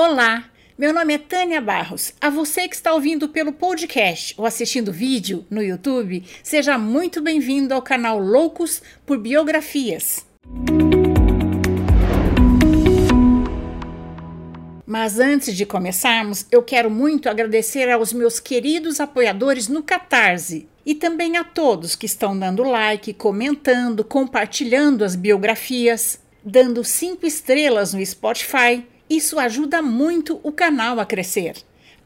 Olá, meu nome é Tânia Barros. A você que está ouvindo pelo podcast ou assistindo vídeo no YouTube, seja muito bem-vindo ao canal Loucos por Biografias. Mas antes de começarmos, eu quero muito agradecer aos meus queridos apoiadores no Catarse e também a todos que estão dando like, comentando, compartilhando as biografias, dando cinco estrelas no Spotify isso ajuda muito o canal a crescer.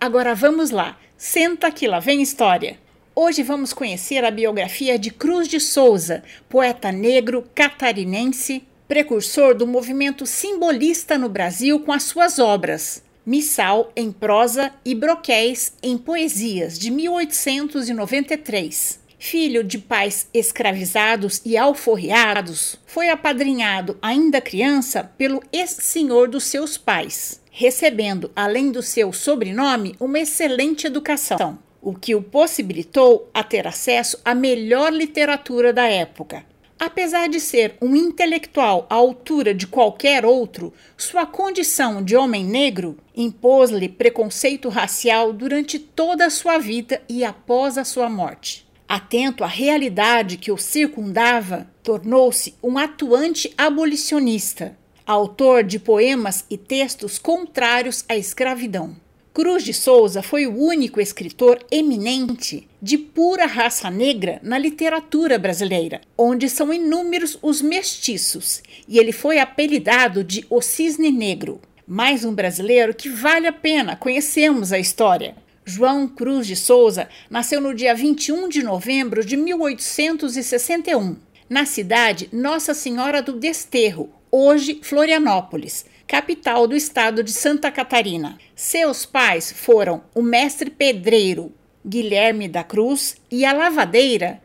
Agora vamos lá, senta que lá vem história. Hoje vamos conhecer a biografia de Cruz de Souza, poeta negro catarinense, precursor do movimento simbolista no Brasil com as suas obras. Missal em prosa e Broquéis em poesias, de 1893 filho de pais escravizados e alforriados, foi apadrinhado ainda criança pelo ex-senhor dos seus pais, recebendo, além do seu sobrenome, uma excelente educação, o que o possibilitou a ter acesso à melhor literatura da época. Apesar de ser um intelectual à altura de qualquer outro, sua condição de homem negro impôs-lhe preconceito racial durante toda a sua vida e após a sua morte atento à realidade que o circundava, tornou-se um atuante abolicionista, autor de poemas e textos contrários à escravidão. Cruz de Souza foi o único escritor eminente de pura raça negra na literatura brasileira, onde são inúmeros os mestiços, e ele foi apelidado de O Cisne Negro. Mais um brasileiro que vale a pena conhecermos a história. João Cruz de Souza nasceu no dia 21 de novembro de 1861, na cidade Nossa Senhora do Desterro, hoje Florianópolis, capital do estado de Santa Catarina. Seus pais foram o mestre pedreiro Guilherme da Cruz e a lavadeira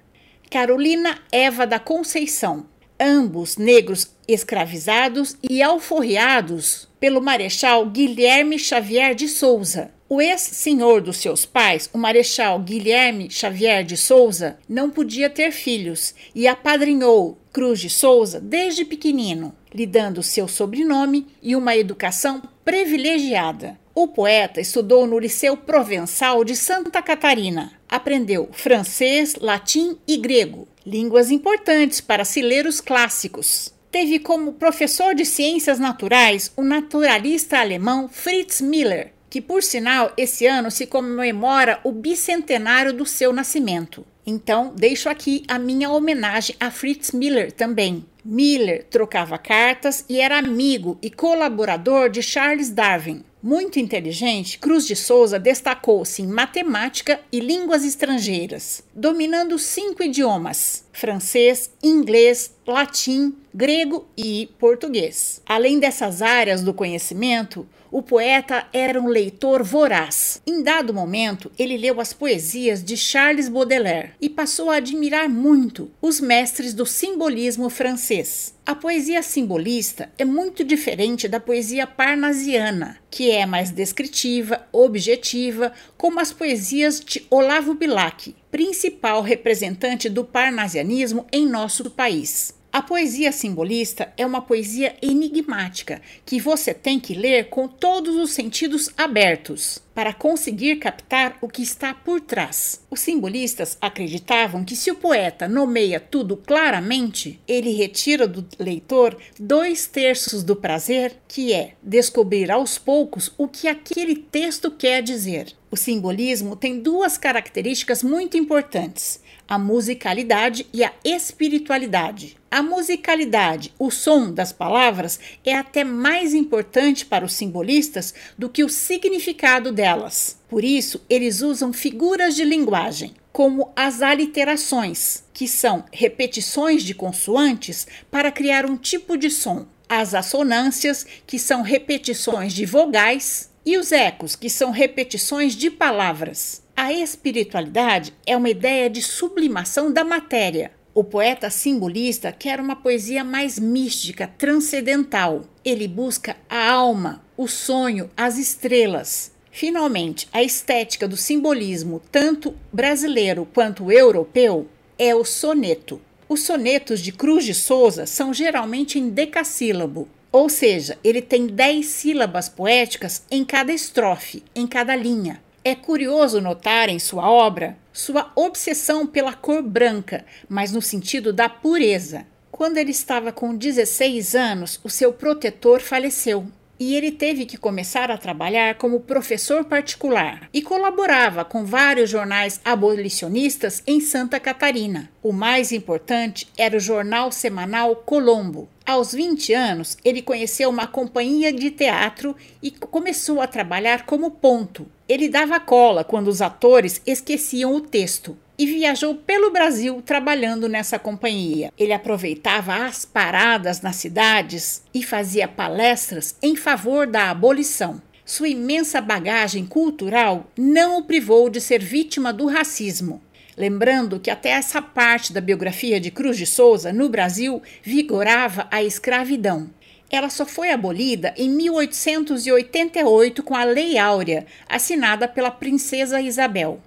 Carolina Eva da Conceição, ambos negros escravizados e alforriados pelo marechal Guilherme Xavier de Souza. O ex-senhor dos seus pais, o Marechal Guilherme Xavier de Souza, não podia ter filhos e apadrinhou Cruz de Souza desde pequenino, lhe dando seu sobrenome e uma educação privilegiada. O poeta estudou no Liceu Provençal de Santa Catarina. Aprendeu francês, latim e grego, línguas importantes para se ler os clássicos. Teve como professor de ciências naturais o naturalista alemão Fritz Miller, que por sinal esse ano se comemora o bicentenário do seu nascimento. Então, deixo aqui a minha homenagem a Fritz Miller também. Miller trocava cartas e era amigo e colaborador de Charles Darwin. Muito inteligente, Cruz de Souza destacou-se em matemática e línguas estrangeiras, dominando cinco idiomas: francês, inglês, latim, grego e português. Além dessas áreas do conhecimento, o poeta era um leitor voraz. Em dado momento, ele leu as poesias de Charles Baudelaire e passou a admirar muito os mestres do simbolismo francês. A poesia simbolista é muito diferente da poesia parnasiana, que é mais descritiva, objetiva, como as poesias de Olavo Bilac, principal representante do parnasianismo em nosso país. A poesia simbolista é uma poesia enigmática que você tem que ler com todos os sentidos abertos para conseguir captar o que está por trás. Os simbolistas acreditavam que se o poeta nomeia tudo claramente, ele retira do leitor dois terços do prazer, que é descobrir aos poucos o que aquele texto quer dizer. O simbolismo tem duas características muito importantes a musicalidade e a espiritualidade. A musicalidade, o som das palavras, é até mais importante para os simbolistas do que o significado delas. Por isso, eles usam figuras de linguagem, como as aliterações, que são repetições de consoantes para criar um tipo de som, as assonâncias, que são repetições de vogais, e os ecos, que são repetições de palavras. A espiritualidade é uma ideia de sublimação da matéria. O poeta simbolista quer uma poesia mais mística, transcendental. Ele busca a alma, o sonho, as estrelas. Finalmente, a estética do simbolismo, tanto brasileiro quanto europeu, é o soneto. Os sonetos de Cruz de Souza são geralmente em decassílabo, Ou seja, ele tem 10 sílabas poéticas em cada estrofe, em cada linha. É curioso notar em sua obra sua obsessão pela cor branca, mas no sentido da pureza. Quando ele estava com 16 anos, o seu protetor faleceu e ele teve que começar a trabalhar como professor particular e colaborava com vários jornais abolicionistas em Santa Catarina. O mais importante era o jornal semanal Colombo. Aos 20 anos, ele conheceu uma companhia de teatro e começou a trabalhar como ponto. Ele dava cola quando os atores esqueciam o texto e viajou pelo Brasil trabalhando nessa companhia. Ele aproveitava as paradas nas cidades e fazia palestras em favor da abolição. Sua imensa bagagem cultural não o privou de ser vítima do racismo. Lembrando que até essa parte da biografia de Cruz de Souza, no Brasil, vigorava a escravidão. Ela só foi abolida em 1888 com a Lei Áurea, assinada pela Princesa Isabel.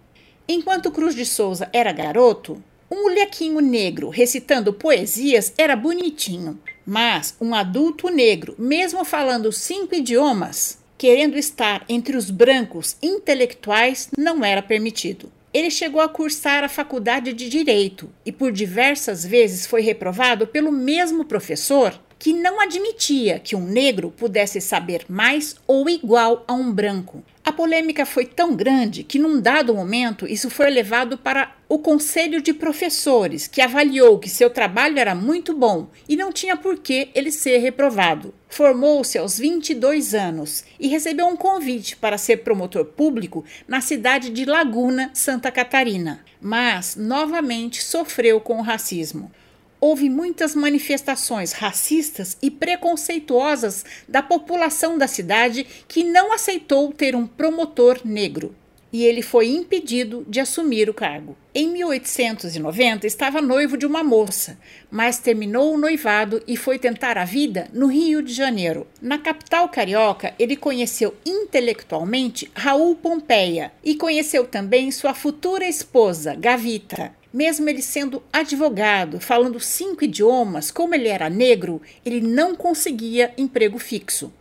Enquanto Cruz de Souza era garoto, um molequinho negro recitando poesias era bonitinho, mas um adulto negro, mesmo falando cinco idiomas, querendo estar entre os brancos intelectuais, não era permitido. Ele chegou a cursar a faculdade de Direito e por diversas vezes foi reprovado pelo mesmo professor que não admitia que um negro pudesse saber mais ou igual a um branco. A polêmica foi tão grande que, num dado momento, isso foi levado para o Conselho de Professores, que avaliou que seu trabalho era muito bom e não tinha por que ele ser reprovado. Formou-se aos 22 anos e recebeu um convite para ser promotor público na cidade de Laguna, Santa Catarina, mas novamente sofreu com o racismo houve muitas manifestações racistas e preconceituosas da população da cidade que não aceitou ter um promotor negro. E ele foi impedido de assumir o cargo. Em 1890, estava noivo de uma moça, mas terminou o noivado e foi tentar a vida no Rio de Janeiro. Na capital carioca, ele conheceu intelectualmente Raul Pompeia e conheceu também sua futura esposa, Gavita. Mesmo ele sendo advogado, falando cinco idiomas, como ele era negro, ele não conseguia emprego fixo.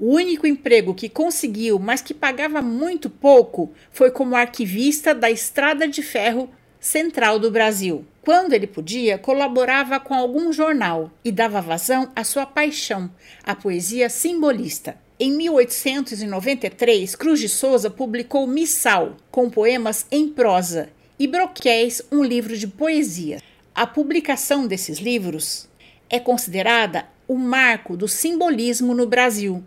O único emprego que conseguiu, mas que pagava muito pouco, foi como arquivista da Estrada de Ferro Central do Brasil. Quando ele podia, colaborava com algum jornal e dava vazão à sua paixão, a poesia simbolista. Em 1893, Cruz de Souza publicou Missal, com poemas em prosa, e Broquéis, um livro de poesia. A publicação desses livros é considerada o marco do simbolismo no Brasil,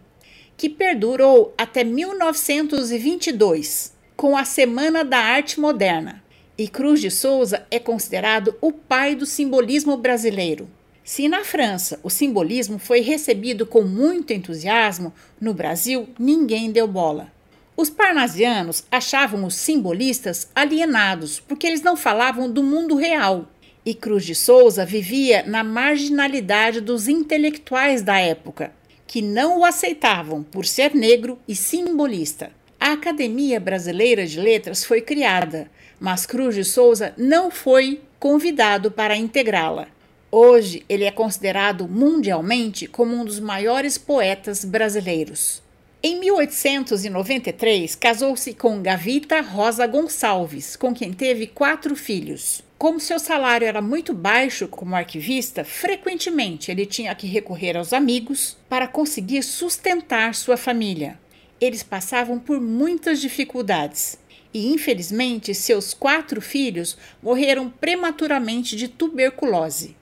que perdurou até 1922, com a Semana da Arte Moderna. E Cruz de Souza é considerado o pai do simbolismo brasileiro. Se na França o simbolismo foi recebido com muito entusiasmo, no Brasil ninguém deu bola. Os parnasianos achavam os simbolistas alienados porque eles não falavam do mundo real. E Cruz de Souza vivia na marginalidade dos intelectuais da época, que não o aceitavam por ser negro e simbolista. A Academia Brasileira de Letras foi criada, mas Cruz de Souza não foi convidado para integrá-la. Hoje, ele é considerado mundialmente como um dos maiores poetas brasileiros. Em 1893, casou-se com Gavita Rosa Gonçalves, com quem teve quatro filhos. Como seu salário era muito baixo como arquivista, frequentemente ele tinha que recorrer aos amigos para conseguir sustentar sua família. Eles passavam por muitas dificuldades e, infelizmente, seus quatro filhos morreram prematuramente de tuberculose.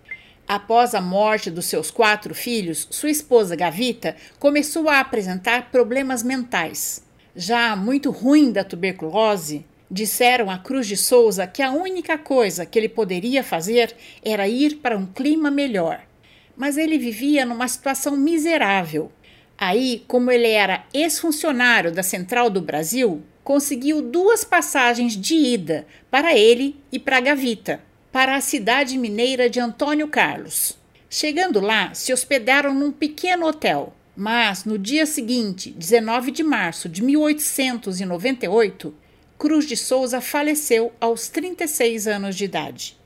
Após a morte dos seus quatro filhos, sua esposa Gavita começou a apresentar problemas mentais. Já muito ruim da tuberculose, disseram a Cruz de Souza que a única coisa que ele poderia fazer era ir para um clima melhor. Mas ele vivia numa situação miserável. Aí, como ele era ex-funcionário da Central do Brasil, conseguiu duas passagens de ida para ele e para Gavita para a cidade mineira de Antônio Carlos. Chegando lá, se hospedaram num pequeno hotel, mas no dia seguinte, 19 de março de 1898, Cruz de Souza faleceu aos 36 anos de idade.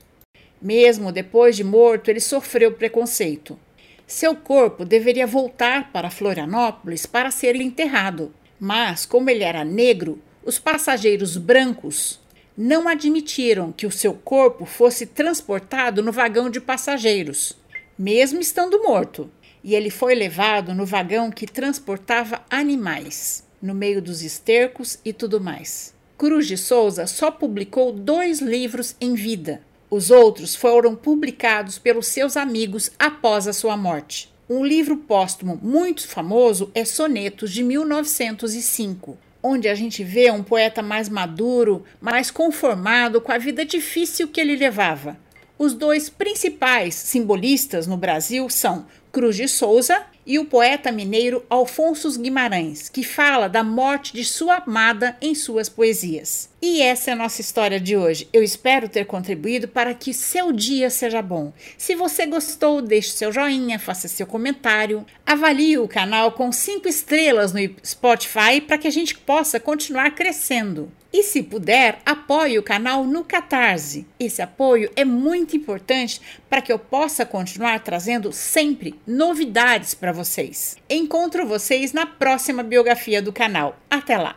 Mesmo depois de morto, ele sofreu preconceito. Seu corpo deveria voltar para Florianópolis para ser enterrado, mas, como ele era negro, os passageiros brancos não admitiram que o seu corpo fosse transportado no vagão de passageiros, mesmo estando morto, e ele foi levado no vagão que transportava animais, no meio dos estercos e tudo mais. Cruz de Souza só publicou dois livros em vida. Os outros foram publicados pelos seus amigos após a sua morte. Um livro póstumo muito famoso é Sonetos de 1905, onde a gente vê um poeta mais maduro, mais conformado com a vida difícil que ele levava. Os dois principais simbolistas no Brasil são Cruz de Souza e o poeta mineiro Alfonso Guimarães, que fala da morte de sua amada em suas poesias. E essa é a nossa história de hoje. Eu espero ter contribuído para que seu dia seja bom. Se você gostou, deixe seu joinha, faça seu comentário, avalie o canal com cinco estrelas no Spotify para que a gente possa continuar crescendo. E se puder, apoie o canal no Catarse. Esse apoio é muito importante para que eu possa continuar trazendo sempre novidades para vocês. Encontro vocês na próxima biografia do canal. Até lá!